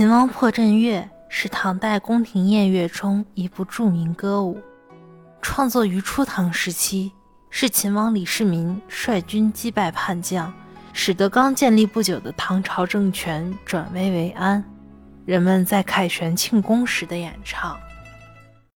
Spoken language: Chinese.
秦王破阵乐是唐代宫廷宴乐中一部著名歌舞创作于初唐时期是秦王李世民率军击败叛将使得刚建立不久的唐朝政权转危为安。人们在凯旋庆功时的演唱。